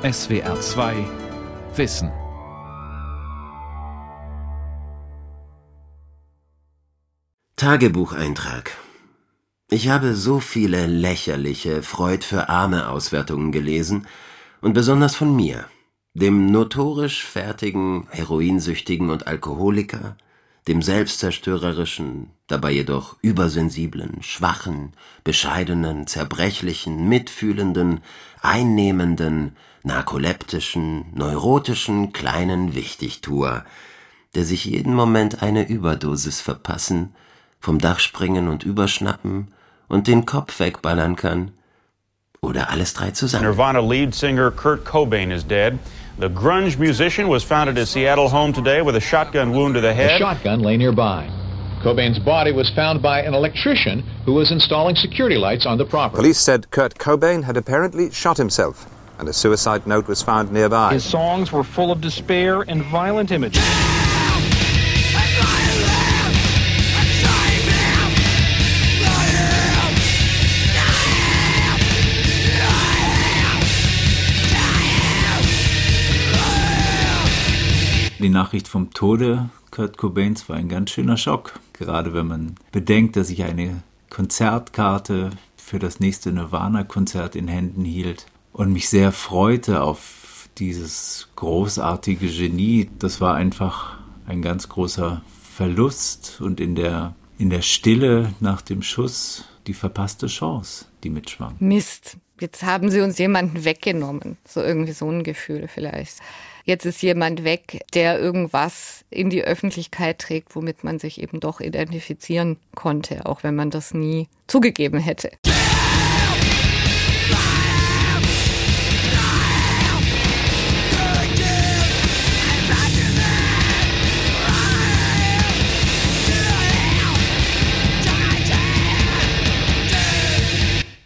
SWR 2 Wissen. Tagebucheintrag. Ich habe so viele lächerliche Freud für Arme Auswertungen gelesen und besonders von mir, dem notorisch fertigen, heroinsüchtigen und Alkoholiker, dem selbstzerstörerischen, dabei jedoch übersensiblen, schwachen, bescheidenen, zerbrechlichen, mitfühlenden, einnehmenden, narkoleptischen, neurotischen kleinen Wichtigtuer, der sich jeden Moment eine Überdosis verpassen, vom Dach springen und überschnappen und den Kopf wegballern kann. Oder alles drei zusammen. Nirvana lead singer Kurt Cobain is dead. The grunge musician was found at his Seattle home today with a shotgun wound to the A head. shotgun lay nearby. Cobain's body was found by an electrician who was installing security lights on the property. Police said Kurt Cobain had apparently shot himself, and a suicide note was found nearby. His songs were full of despair and violent images. Die Nachricht vom Tode Kurt Cobains war ein ganz schöner Schock, gerade wenn man bedenkt, dass ich eine Konzertkarte für das nächste Nirvana-Konzert in Händen hielt und mich sehr freute auf dieses großartige Genie. Das war einfach ein ganz großer Verlust und in der, in der Stille nach dem Schuss die verpasste Chance, die mitschwang. Mist, jetzt haben sie uns jemanden weggenommen. So irgendwie so ein Gefühl vielleicht. Jetzt ist jemand weg, der irgendwas in die Öffentlichkeit trägt, womit man sich eben doch identifizieren konnte, auch wenn man das nie zugegeben hätte.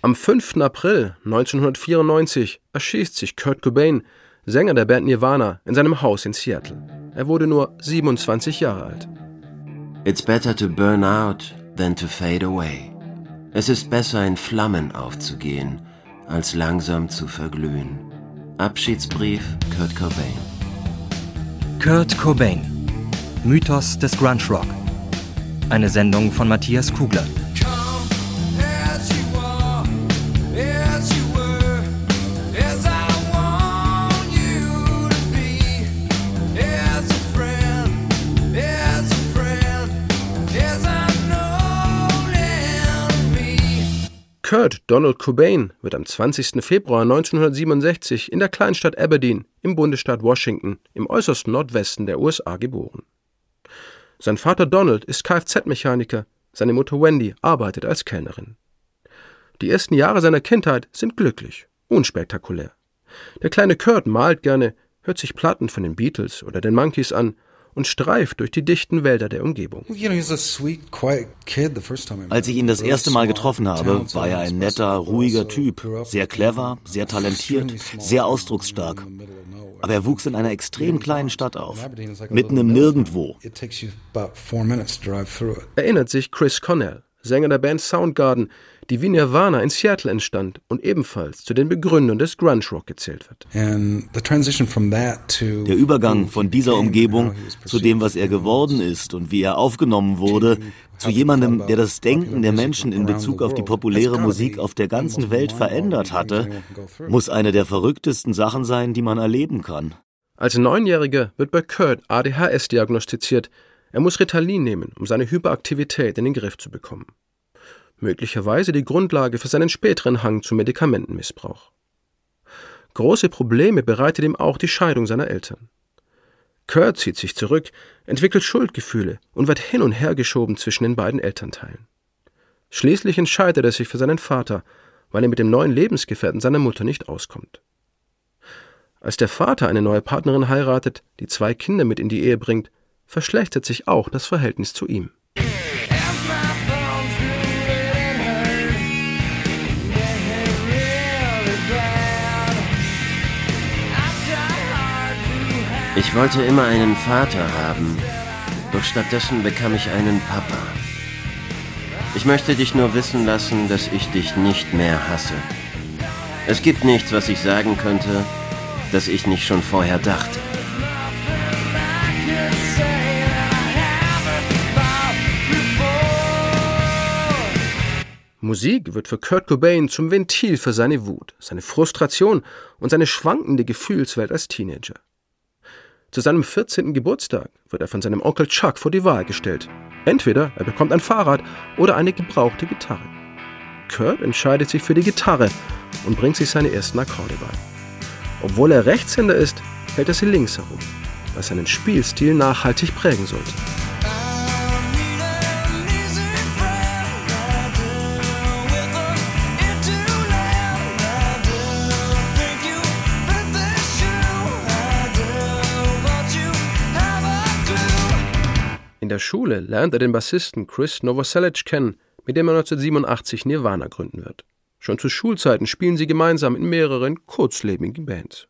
Am 5. April 1994 erschießt sich Kurt Cobain, Sänger der Band Nirvana, in seinem Haus in Seattle. Er wurde nur 27 Jahre alt. It's better to burn out than to fade away. Es ist besser in Flammen aufzugehen, als langsam zu verglühen. Abschiedsbrief Kurt Cobain. Kurt Cobain. Mythos des Grunge Rock. Eine Sendung von Matthias Kugler. Kurt Donald Cobain wird am 20. Februar 1967 in der Kleinstadt Aberdeen im Bundesstaat Washington im äußersten Nordwesten der USA geboren. Sein Vater Donald ist Kfz-Mechaniker, seine Mutter Wendy arbeitet als Kellnerin. Die ersten Jahre seiner Kindheit sind glücklich, unspektakulär. Der kleine Kurt malt gerne, hört sich Platten von den Beatles oder den Monkees an und streift durch die dichten Wälder der Umgebung. Als ich ihn das erste Mal getroffen habe, war er ein netter, ruhiger Typ, sehr clever, sehr talentiert, sehr ausdrucksstark. Aber er wuchs in einer extrem kleinen Stadt auf, mitten im Nirgendwo. Erinnert sich Chris Cornell, Sänger der Band Soundgarden, die wie Nirvana in Seattle entstand und ebenfalls zu den Begründern des Grunge Rock gezählt wird. Der Übergang von dieser Umgebung zu dem, was er geworden ist und wie er aufgenommen wurde, zu jemandem, der das Denken der Menschen in Bezug auf die populäre Musik auf der ganzen Welt verändert hatte, muss eine der verrücktesten Sachen sein, die man erleben kann. Als Neunjähriger wird bei Kurt ADHS diagnostiziert. Er muss Ritalin nehmen, um seine Hyperaktivität in den Griff zu bekommen. Möglicherweise die Grundlage für seinen späteren Hang zum Medikamentenmissbrauch. Große Probleme bereitet ihm auch die Scheidung seiner Eltern. Kurt zieht sich zurück, entwickelt Schuldgefühle und wird hin und her geschoben zwischen den beiden Elternteilen. Schließlich entscheidet er sich für seinen Vater, weil er mit dem neuen Lebensgefährten seiner Mutter nicht auskommt. Als der Vater eine neue Partnerin heiratet, die zwei Kinder mit in die Ehe bringt, verschlechtert sich auch das Verhältnis zu ihm. Ich wollte immer einen Vater haben, doch stattdessen bekam ich einen Papa. Ich möchte dich nur wissen lassen, dass ich dich nicht mehr hasse. Es gibt nichts, was ich sagen könnte, das ich nicht schon vorher dachte. Musik wird für Kurt Cobain zum Ventil für seine Wut, seine Frustration und seine schwankende Gefühlswelt als Teenager. Zu seinem 14. Geburtstag wird er von seinem Onkel Chuck vor die Wahl gestellt. Entweder er bekommt ein Fahrrad oder eine gebrauchte Gitarre. Kurt entscheidet sich für die Gitarre und bringt sich seine ersten Akkorde bei. Obwohl er Rechtshänder ist, hält er sie links herum, was seinen Spielstil nachhaltig prägen sollte. Der Schule lernt er den Bassisten Chris Novoselic kennen, mit dem er 1987 Nirvana gründen wird. Schon zu Schulzeiten spielen sie gemeinsam in mehreren kurzlebigen Bands.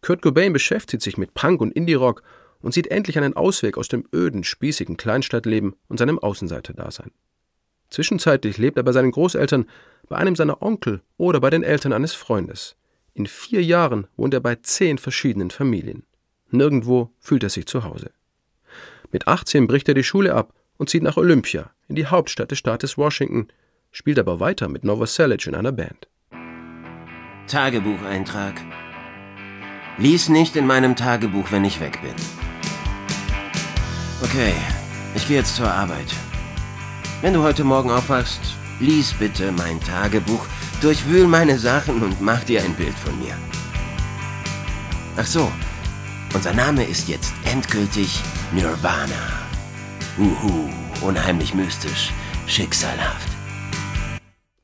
Kurt Cobain beschäftigt sich mit Punk und Indie-Rock und sieht endlich einen Ausweg aus dem öden, spießigen Kleinstadtleben und seinem Außenseiterdasein. Zwischenzeitlich lebt er bei seinen Großeltern, bei einem seiner Onkel oder bei den Eltern eines Freundes. In vier Jahren wohnt er bei zehn verschiedenen Familien. Nirgendwo fühlt er sich zu Hause. Mit 18 bricht er die Schule ab und zieht nach Olympia, in die Hauptstadt des Staates Washington, spielt aber weiter mit Novoselic in einer Band. Tagebucheintrag. Lies nicht in meinem Tagebuch, wenn ich weg bin. Okay, ich gehe jetzt zur Arbeit. Wenn du heute Morgen aufwachst, lies bitte mein Tagebuch, durchwühl meine Sachen und mach dir ein Bild von mir. Ach so, unser Name ist jetzt endgültig Nirvana. Uhu, unheimlich mystisch, schicksalhaft.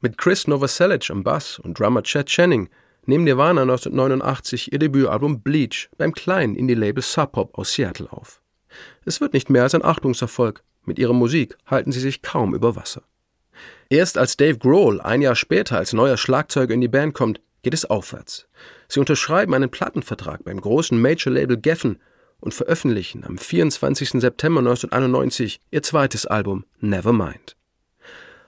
Mit Chris Novoselic am Bass und Drummer Chad Channing nehmen Nirvana 1989 ihr Debütalbum Bleach beim kleinen Indie-Label Sub Pop aus Seattle auf. Es wird nicht mehr als ein Achtungserfolg. Mit ihrer Musik halten sie sich kaum über Wasser. Erst als Dave Grohl ein Jahr später als neuer Schlagzeuger in die Band kommt, geht es aufwärts. Sie unterschreiben einen Plattenvertrag beim großen Major-Label Geffen und veröffentlichen am 24. September 1991 ihr zweites Album Nevermind.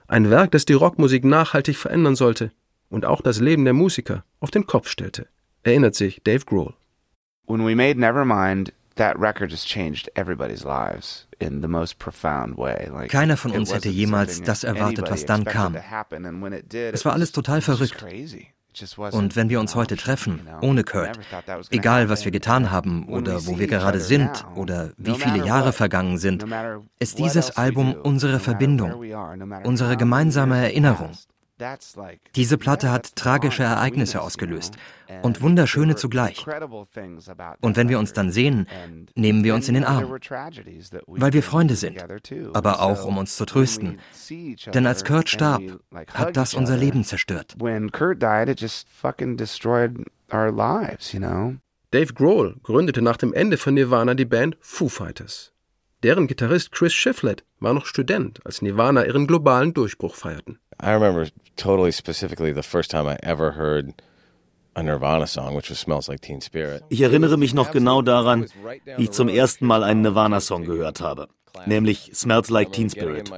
Ein Werk, das die Rockmusik nachhaltig verändern sollte und auch das Leben der Musiker auf den Kopf stellte, erinnert sich Dave Grohl. When we made Nevermind, that record just changed everybody's lives in the most profound way. Like, Keiner von uns hätte jemals das erwartet, was dann kam. Es war alles total verrückt. Und wenn wir uns heute treffen, ohne Kurt, egal was wir getan haben oder wo wir gerade sind oder wie viele Jahre vergangen sind, ist dieses Album unsere Verbindung, unsere gemeinsame Erinnerung. Diese Platte hat tragische Ereignisse ausgelöst und wunderschöne zugleich. Und wenn wir uns dann sehen, nehmen wir uns in den Arm, weil wir Freunde sind, aber auch um uns zu trösten. Denn als Kurt starb, hat das unser Leben zerstört. Dave Grohl gründete nach dem Ende von Nirvana die Band Foo Fighters. Deren Gitarrist Chris Shiflett war noch Student, als Nirvana ihren globalen Durchbruch feierten. I remember totally specifically the first time I ever heard a Nirvana song, which was Smells Like Teen Spirit. Ich erinnere mich noch genau daran, wie ich zum ersten Mal einen Nirvana-Song gehört habe, nämlich Smells Like Teen Spirit.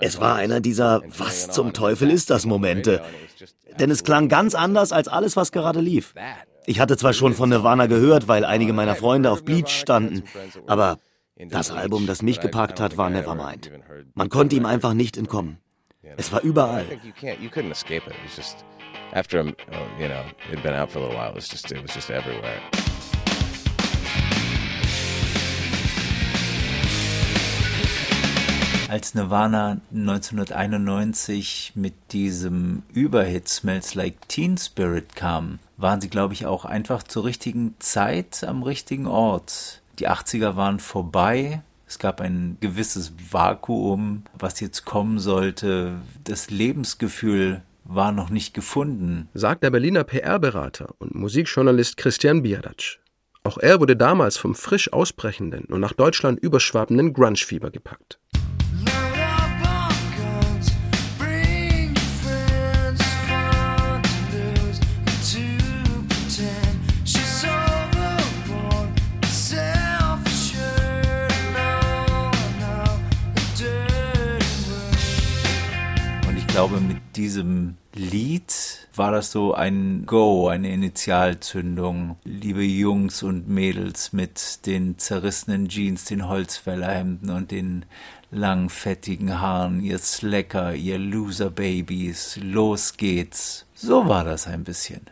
Es war einer dieser Was zum Teufel ist das Momente, denn es klang ganz anders als alles, was gerade lief. Ich hatte zwar schon von Nirvana gehört, weil einige meiner Freunde auf Bleach standen, aber das Album, das mich gepackt hat, war Nevermind. Man konnte ihm einfach nicht entkommen. Es war überall. After you know, it'd been out for a little while, it was just it was just everywhere. Als Nirvana 1991 mit diesem Überhit Smells Like Teen Spirit kam, waren sie, glaube ich, auch einfach zur richtigen Zeit am richtigen Ort. Die 80er waren vorbei. Es gab ein gewisses Vakuum, was jetzt kommen sollte. Das Lebensgefühl war noch nicht gefunden, sagt der Berliner PR-Berater und Musikjournalist Christian Biadatsch. Auch er wurde damals vom frisch ausbrechenden und nach Deutschland überschwappenden Grunge-Fieber gepackt. Glaube, mit diesem Lied war das so ein Go, eine Initialzündung. Liebe Jungs und Mädels mit den zerrissenen Jeans, den Holzfällerhemden und den langen, fettigen Haaren, ihr Slacker, ihr Loser-Babys, los geht's. So war das ein bisschen.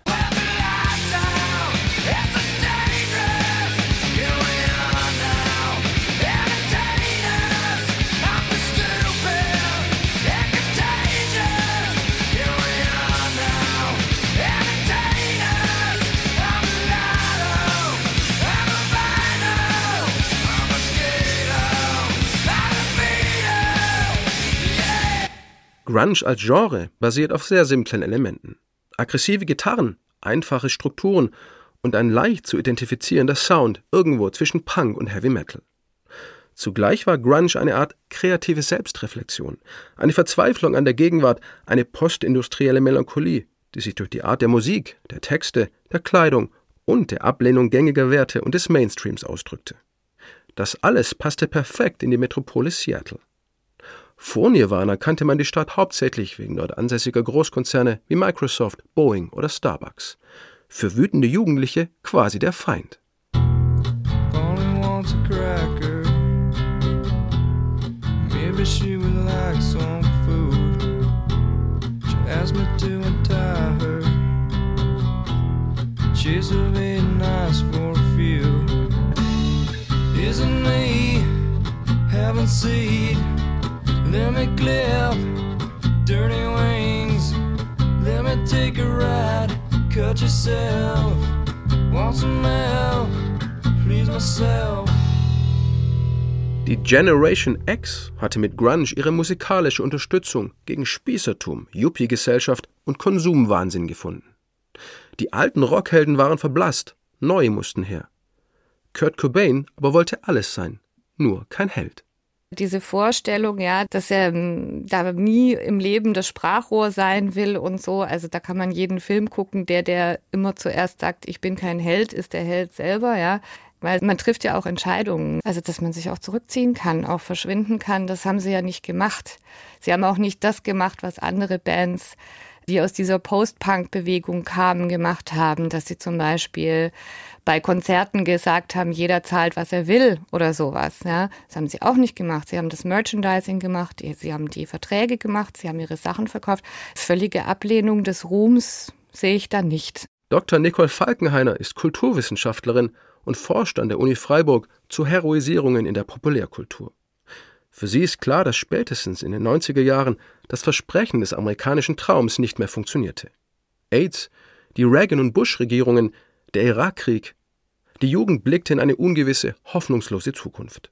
Grunge als Genre basiert auf sehr simplen Elementen. Aggressive Gitarren, einfache Strukturen und ein leicht zu identifizierender Sound irgendwo zwischen Punk und Heavy Metal. Zugleich war Grunge eine Art kreative Selbstreflexion, eine Verzweiflung an der Gegenwart, eine postindustrielle Melancholie, die sich durch die Art der Musik, der Texte, der Kleidung und der Ablehnung gängiger Werte und des Mainstreams ausdrückte. Das alles passte perfekt in die Metropole Seattle. Vor Nirvana kannte man die Stadt hauptsächlich wegen dort ansässiger Großkonzerne wie Microsoft, Boeing oder Starbucks. Für wütende Jugendliche quasi der Feind. Isn't me? Let me clip dirty wings. Let me take a ride. Cut yourself. Want some help? Please myself. Die Generation X hatte mit Grunge ihre musikalische Unterstützung gegen Spießertum, Yuppie-Gesellschaft und Konsumwahnsinn gefunden. Die alten Rockhelden waren verblasst, neue mussten her. Kurt Cobain aber wollte alles sein, nur kein Held diese Vorstellung, ja, dass er ähm, da nie im Leben das Sprachrohr sein will und so. Also da kann man jeden Film gucken, der, der immer zuerst sagt, ich bin kein Held, ist der Held selber, ja. Weil man trifft ja auch Entscheidungen. Also, dass man sich auch zurückziehen kann, auch verschwinden kann, das haben sie ja nicht gemacht. Sie haben auch nicht das gemacht, was andere Bands die aus dieser Post-Punk-Bewegung kamen, gemacht haben, dass sie zum Beispiel bei Konzerten gesagt haben, jeder zahlt, was er will oder sowas. Ja, das haben sie auch nicht gemacht. Sie haben das Merchandising gemacht, sie haben die Verträge gemacht, sie haben ihre Sachen verkauft. Völlige Ablehnung des Ruhms sehe ich da nicht. Dr. Nicole Falkenhainer ist Kulturwissenschaftlerin und forscht an der Uni Freiburg zu Heroisierungen in der Populärkultur. Für sie ist klar, dass spätestens in den 90er Jahren das Versprechen des amerikanischen Traums nicht mehr funktionierte. AIDS, die Reagan- und Bush-Regierungen, der Irakkrieg. Die Jugend blickte in eine ungewisse, hoffnungslose Zukunft.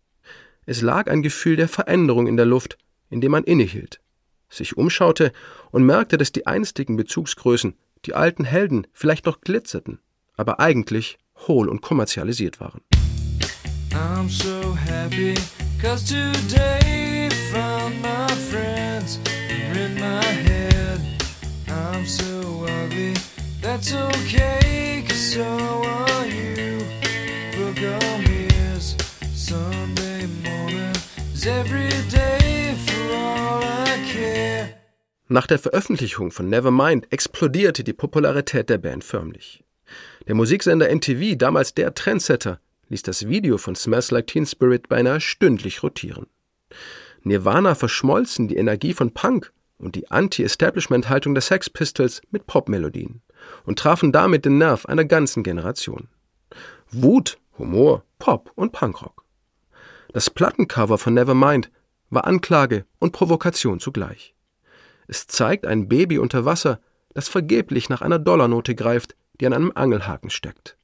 Es lag ein Gefühl der Veränderung in der Luft, in dem man innehielt, sich umschaute und merkte, dass die einstigen Bezugsgrößen, die alten Helden, vielleicht noch glitzerten, aber eigentlich hohl und kommerzialisiert waren. I'm so happy Cause today found my friends in my head. I'm so ugly, that's okay, Nach der Veröffentlichung von Nevermind explodierte die Popularität der Band förmlich. Der Musiksender MTV, damals der Trendsetter, ließ das Video von Smells Like Teen Spirit beinahe stündlich rotieren. Nirvana verschmolzen die Energie von Punk und die Anti-Establishment-Haltung der Sex Pistols mit Popmelodien und trafen damit den Nerv einer ganzen Generation. Wut, Humor, Pop und Punkrock. Das Plattencover von Nevermind war Anklage und Provokation zugleich. Es zeigt ein Baby unter Wasser, das vergeblich nach einer Dollarnote greift, die an einem Angelhaken steckt.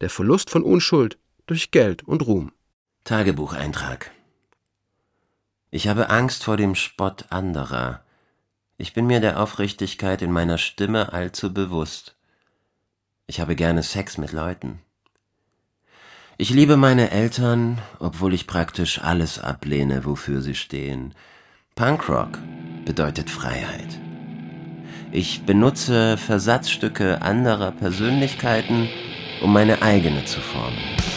Der Verlust von Unschuld durch Geld und Ruhm. Tagebucheintrag. Ich habe Angst vor dem Spott anderer. Ich bin mir der Aufrichtigkeit in meiner Stimme allzu bewusst. Ich habe gerne Sex mit Leuten. Ich liebe meine Eltern, obwohl ich praktisch alles ablehne, wofür sie stehen. Punkrock bedeutet Freiheit. Ich benutze Versatzstücke anderer Persönlichkeiten, um meine eigene zu formen.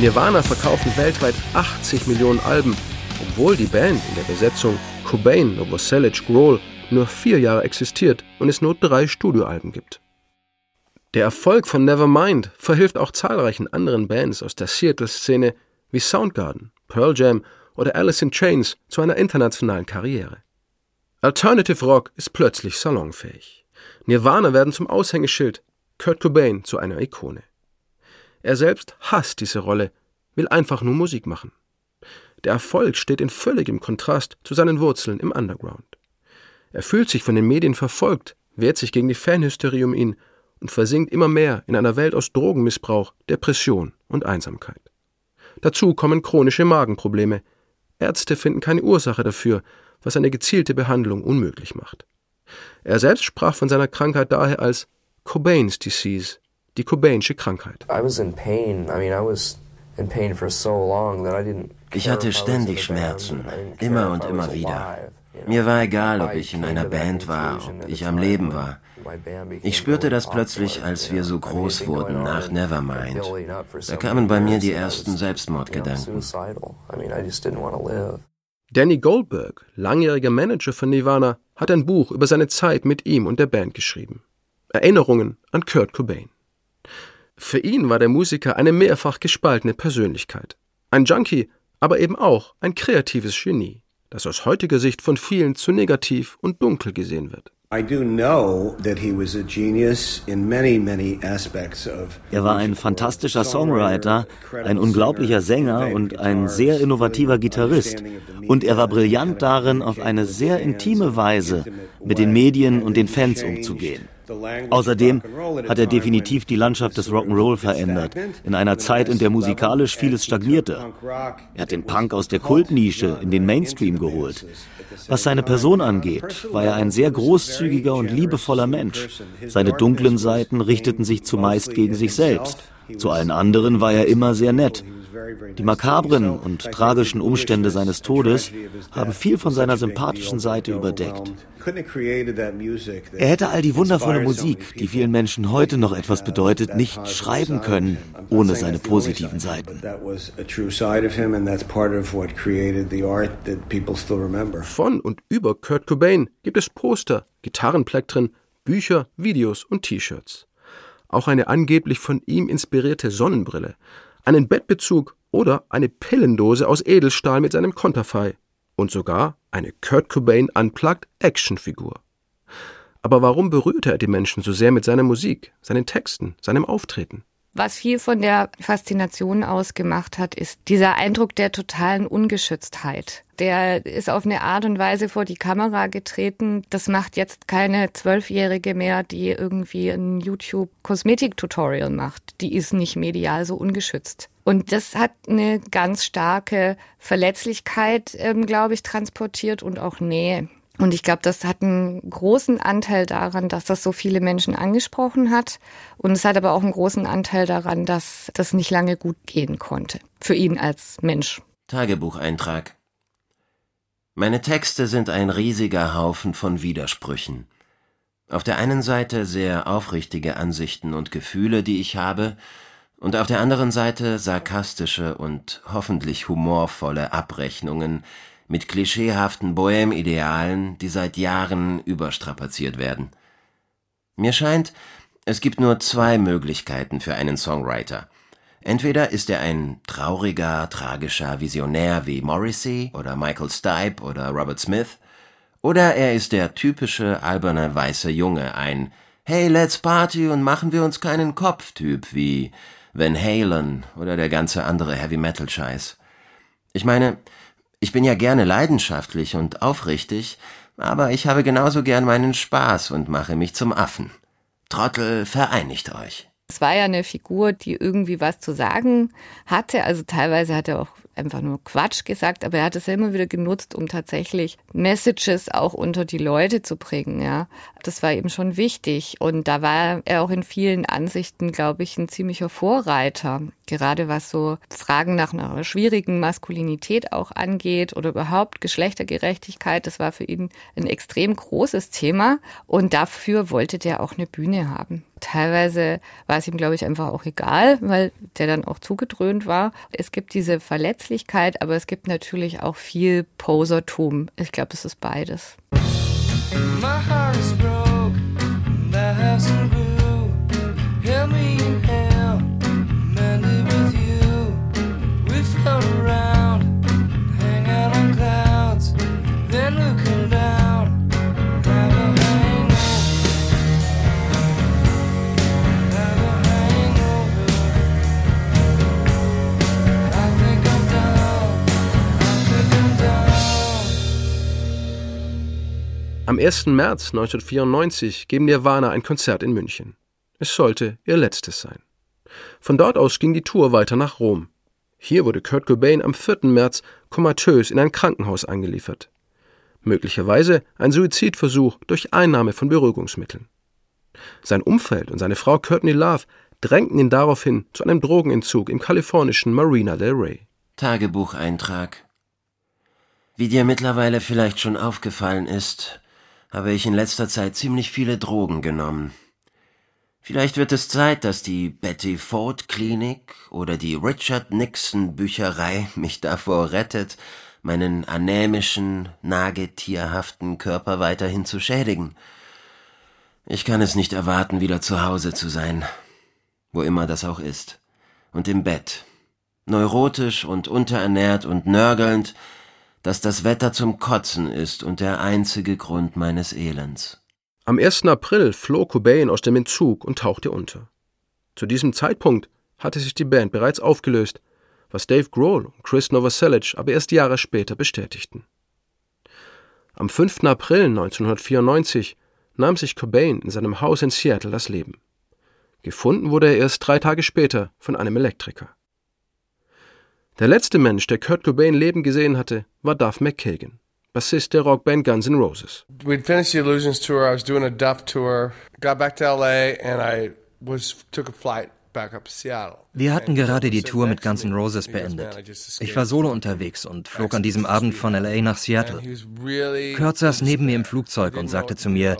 Nirvana verkaufen weltweit 80 Millionen Alben, obwohl die Band in der Besetzung Cobain, Novoselic, Grohl nur vier Jahre existiert und es nur drei Studioalben gibt. Der Erfolg von Nevermind verhilft auch zahlreichen anderen Bands aus der Seattle-Szene wie Soundgarden, Pearl Jam oder Alice in Chains zu einer internationalen Karriere. Alternative Rock ist plötzlich salonfähig. Nirvana werden zum Aushängeschild, Kurt Cobain zu einer Ikone. Er selbst hasst diese Rolle, will einfach nur Musik machen. Der Erfolg steht in völligem Kontrast zu seinen Wurzeln im Underground. Er fühlt sich von den Medien verfolgt, wehrt sich gegen die Fanhysterie um ihn und versinkt immer mehr in einer Welt aus Drogenmissbrauch, Depression und Einsamkeit. Dazu kommen chronische Magenprobleme. Ärzte finden keine Ursache dafür, was eine gezielte Behandlung unmöglich macht. Er selbst sprach von seiner Krankheit daher als Cobain's Disease, die Cobainsche Krankheit. Ich hatte ständig Schmerzen, immer und immer wieder. Mir war egal, ob ich in einer Band war, ob ich am Leben war. Ich spürte das plötzlich, als wir so groß wurden nach Nevermind. Da kamen bei mir die ersten Selbstmordgedanken. Danny Goldberg, langjähriger Manager von Nirvana, hat ein Buch über seine Zeit mit ihm und der Band geschrieben. Erinnerungen an Kurt Cobain. Für ihn war der Musiker eine mehrfach gespaltene Persönlichkeit. Ein Junkie, aber eben auch ein kreatives Genie, das aus heutiger Sicht von vielen zu negativ und dunkel gesehen wird. Er war ein fantastischer Songwriter, ein unglaublicher Sänger und ein sehr innovativer Gitarrist. Und er war brillant darin, auf eine sehr intime Weise mit den Medien und den Fans umzugehen. Außerdem hat er definitiv die Landschaft des Rock'n'Roll verändert, in einer Zeit, in der musikalisch vieles stagnierte. Er hat den Punk aus der Kultnische in den Mainstream geholt. Was seine Person angeht, war er ein sehr großzügiger und liebevoller Mensch. Seine dunklen Seiten richteten sich zumeist gegen sich selbst. Zu allen anderen war er immer sehr nett. Die makabren und tragischen Umstände seines Todes haben viel von seiner sympathischen Seite überdeckt. Er hätte all die wundervolle Musik, die vielen Menschen heute noch etwas bedeutet, nicht schreiben können, ohne seine positiven Seiten. Von und über Kurt Cobain gibt es Poster, Gitarrenplektren, Bücher, Videos und T-Shirts. Auch eine angeblich von ihm inspirierte Sonnenbrille, einen Bettbezug oder eine Pillendose aus Edelstahl mit seinem Konterfei und sogar eine Kurt Cobain Unplugged Actionfigur. Aber warum berührte er die Menschen so sehr mit seiner Musik, seinen Texten, seinem Auftreten? Was viel von der Faszination ausgemacht hat, ist dieser Eindruck der totalen Ungeschütztheit. Der ist auf eine Art und Weise vor die Kamera getreten. Das macht jetzt keine Zwölfjährige mehr, die irgendwie ein YouTube-Kosmetik-Tutorial macht. Die ist nicht medial so ungeschützt. Und das hat eine ganz starke Verletzlichkeit, ähm, glaube ich, transportiert und auch Nähe. Und ich glaube, das hat einen großen Anteil daran, dass das so viele Menschen angesprochen hat. Und es hat aber auch einen großen Anteil daran, dass das nicht lange gut gehen konnte. Für ihn als Mensch. Tagebucheintrag. Meine Texte sind ein riesiger Haufen von Widersprüchen. Auf der einen Seite sehr aufrichtige Ansichten und Gefühle, die ich habe, und auf der anderen Seite sarkastische und hoffentlich humorvolle Abrechnungen mit klischeehaften Bohème-Idealen, die seit Jahren überstrapaziert werden. Mir scheint, es gibt nur zwei Möglichkeiten für einen Songwriter. Entweder ist er ein trauriger, tragischer Visionär wie Morrissey oder Michael Stipe oder Robert Smith, oder er ist der typische alberne weiße Junge, ein Hey, let's party und machen wir uns keinen Kopf-Typ wie Van Halen oder der ganze andere Heavy Metal Scheiß. Ich meine, ich bin ja gerne leidenschaftlich und aufrichtig, aber ich habe genauso gern meinen Spaß und mache mich zum Affen. Trottel, vereinigt euch. Es war ja eine Figur, die irgendwie was zu sagen hatte. Also teilweise hat er auch einfach nur Quatsch gesagt, aber er hat es ja immer wieder genutzt, um tatsächlich Messages auch unter die Leute zu bringen, ja. Das war eben schon wichtig und da war er auch in vielen Ansichten, glaube ich, ein ziemlicher Vorreiter, gerade was so Fragen nach einer schwierigen Maskulinität auch angeht oder überhaupt Geschlechtergerechtigkeit, das war für ihn ein extrem großes Thema und dafür wollte der auch eine Bühne haben. Teilweise war es ihm, glaube ich, einfach auch egal, weil der dann auch zugedröhnt war. Es gibt diese Verletzlichkeit, aber es gibt natürlich auch viel Posertum. Ich glaube, es ist beides. My heart is Am 1. März 1994 geben Nirvana ein Konzert in München. Es sollte ihr letztes sein. Von dort aus ging die Tour weiter nach Rom. Hier wurde Kurt Cobain am 4. März komatös in ein Krankenhaus eingeliefert. Möglicherweise ein Suizidversuch durch Einnahme von Beruhigungsmitteln. Sein Umfeld und seine Frau Courtney Love drängten ihn daraufhin zu einem Drogenentzug im kalifornischen Marina del Rey. Tagebucheintrag. Wie dir mittlerweile vielleicht schon aufgefallen ist, habe ich in letzter Zeit ziemlich viele Drogen genommen. Vielleicht wird es Zeit, dass die Betty Ford Klinik oder die Richard Nixon Bücherei mich davor rettet, meinen anämischen, nagetierhaften Körper weiterhin zu schädigen. Ich kann es nicht erwarten, wieder zu Hause zu sein, wo immer das auch ist, und im Bett, neurotisch und unterernährt und nörgelnd, dass das Wetter zum Kotzen ist und der einzige Grund meines Elends. Am 1. April floh Cobain aus dem Entzug und tauchte unter. Zu diesem Zeitpunkt hatte sich die Band bereits aufgelöst, was Dave Grohl und Chris Novoselic aber erst Jahre später bestätigten. Am 5. April 1994 nahm sich Cobain in seinem Haus in Seattle das Leben. Gefunden wurde er erst drei Tage später von einem Elektriker. Der letzte Mensch, der Kurt Cobain Leben gesehen hatte, war Duff McKagan, Bassist der Rockband Guns N' Roses. We'd finished the Illusions tour. I was doing a Duff tour. Got back to LA and I was took a flight back up to Seattle. Wir hatten gerade die Tour mit Guns N' Roses beendet. Ich war solo unterwegs und flog an diesem Abend von LA nach Seattle. Kurt saß neben mir im Flugzeug und sagte zu mir,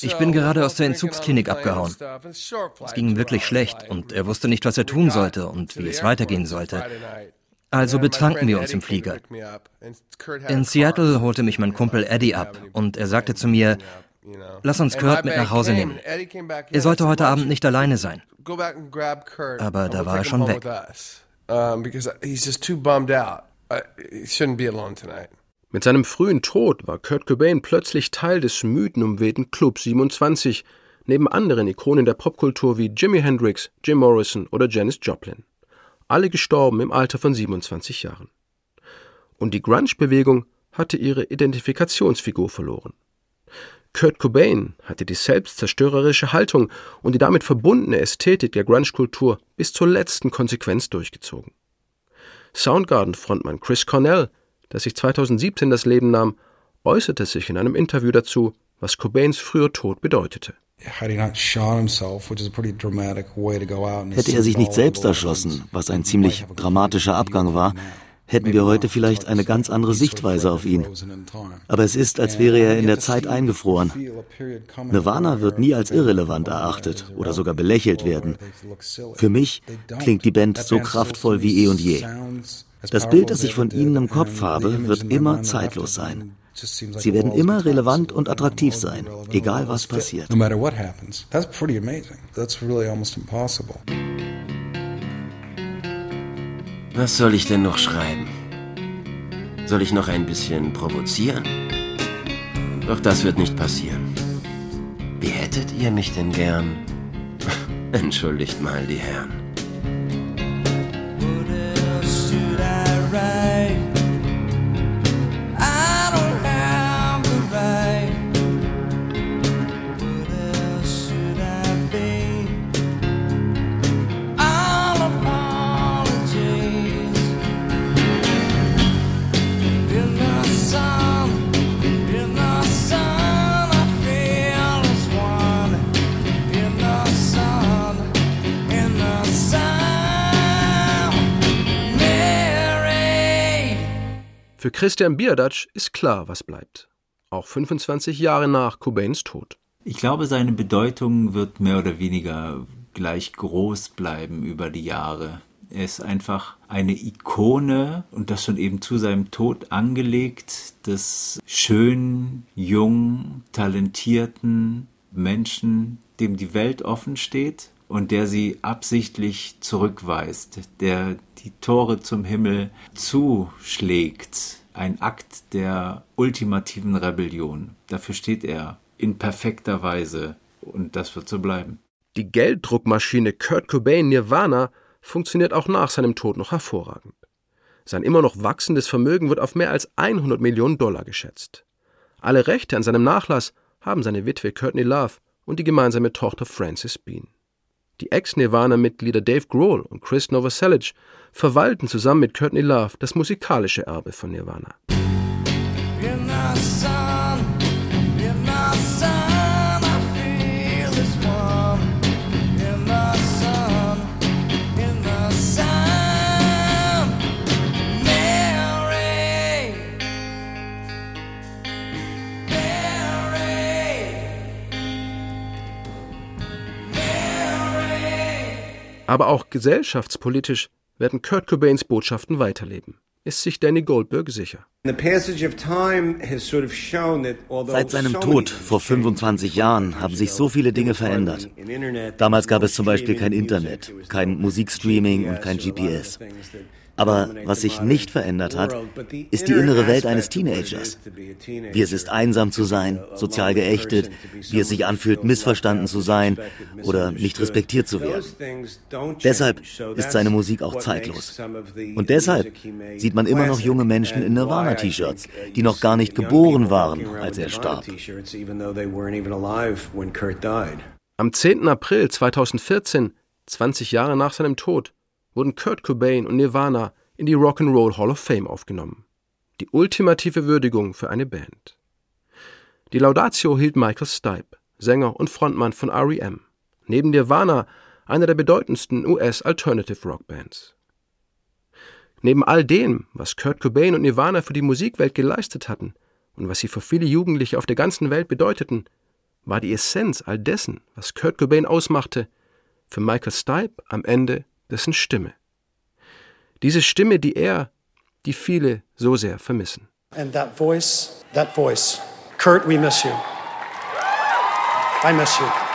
ich bin gerade aus der Entzugsklinik abgehauen. Es ging ihm wirklich schlecht und er wusste nicht, was er tun sollte und wie es weitergehen sollte. Also betranken wir uns im Flieger. In Seattle holte mich mein Kumpel Eddie ab und er sagte zu mir, lass uns Kurt mit nach Hause nehmen. Er sollte heute Abend nicht alleine sein. Aber da war er schon weg. Mit seinem frühen Tod war Kurt Cobain plötzlich Teil des mythenumwehten Club 27, neben anderen Ikonen der Popkultur wie Jimi Hendrix, Jim Morrison oder Janis Joplin alle gestorben im Alter von 27 Jahren. Und die Grunge-Bewegung hatte ihre Identifikationsfigur verloren. Kurt Cobain hatte die selbstzerstörerische Haltung und die damit verbundene Ästhetik der Grunge-Kultur bis zur letzten Konsequenz durchgezogen. Soundgarden-Frontmann Chris Cornell, der sich 2017 das Leben nahm, äußerte sich in einem Interview dazu, was Cobains früher Tod bedeutete. Hätte er sich nicht selbst erschossen, was ein ziemlich dramatischer Abgang war, hätten wir heute vielleicht eine ganz andere Sichtweise auf ihn. Aber es ist, als wäre er in der Zeit eingefroren. Nirvana wird nie als irrelevant erachtet oder sogar belächelt werden. Für mich klingt die Band so kraftvoll wie eh und je. Das Bild, das ich von ihnen im Kopf habe, wird immer zeitlos sein. Sie werden immer relevant und attraktiv sein, egal was passiert. Was soll ich denn noch schreiben? Soll ich noch ein bisschen provozieren? Doch das wird nicht passieren. Wie hättet ihr mich denn gern? Entschuldigt mal die Herren. Für Christian Bierdatsch ist klar, was bleibt. Auch 25 Jahre nach Cobains Tod. Ich glaube, seine Bedeutung wird mehr oder weniger gleich groß bleiben über die Jahre. Er ist einfach eine Ikone und das schon eben zu seinem Tod angelegt des schönen, jungen, talentierten Menschen, dem die Welt offen steht und der sie absichtlich zurückweist, der die Tore zum Himmel zuschlägt. Ein Akt der ultimativen Rebellion. Dafür steht er in perfekter Weise und das wird so bleiben. Die Gelddruckmaschine Kurt Cobain Nirvana funktioniert auch nach seinem Tod noch hervorragend. Sein immer noch wachsendes Vermögen wird auf mehr als 100 Millionen Dollar geschätzt. Alle Rechte an seinem Nachlass haben seine Witwe Courtney Love und die gemeinsame Tochter Frances Bean. Die Ex-Nirvana-Mitglieder Dave Grohl und Chris Novoselic verwalten zusammen mit Courtney Love das musikalische Erbe von Nirvana. Aber auch gesellschaftspolitisch werden Kurt Cobains Botschaften weiterleben. Ist sich Danny Goldberg sicher. Seit seinem Tod vor 25 Jahren haben sich so viele Dinge verändert. Damals gab es zum Beispiel kein Internet, kein Musikstreaming und kein GPS. Aber was sich nicht verändert hat, ist die innere Welt eines Teenagers. Wie es ist, einsam zu sein, sozial geächtet, wie es sich anfühlt, missverstanden zu sein oder nicht respektiert zu werden. Deshalb ist seine Musik auch zeitlos. Und deshalb sieht man immer noch junge Menschen in Nirvana-T-Shirts, die noch gar nicht geboren waren, als er starb. Am 10. April 2014, 20 Jahre nach seinem Tod, wurden Kurt Cobain und Nirvana in die Rock'n'Roll Hall of Fame aufgenommen. Die ultimative Würdigung für eine Band. Die Laudatio hielt Michael Stipe, Sänger und Frontmann von REM. Neben Nirvana einer der bedeutendsten US-Alternative Rock Bands. Neben all dem, was Kurt Cobain und Nirvana für die Musikwelt geleistet hatten und was sie für viele Jugendliche auf der ganzen Welt bedeuteten, war die Essenz all dessen, was Kurt Cobain ausmachte, für Michael Stipe am Ende dessen Stimme. Diese Stimme, die er, die viele so sehr vermissen. And that voice, that voice, Kurt, we miss you. I miss you.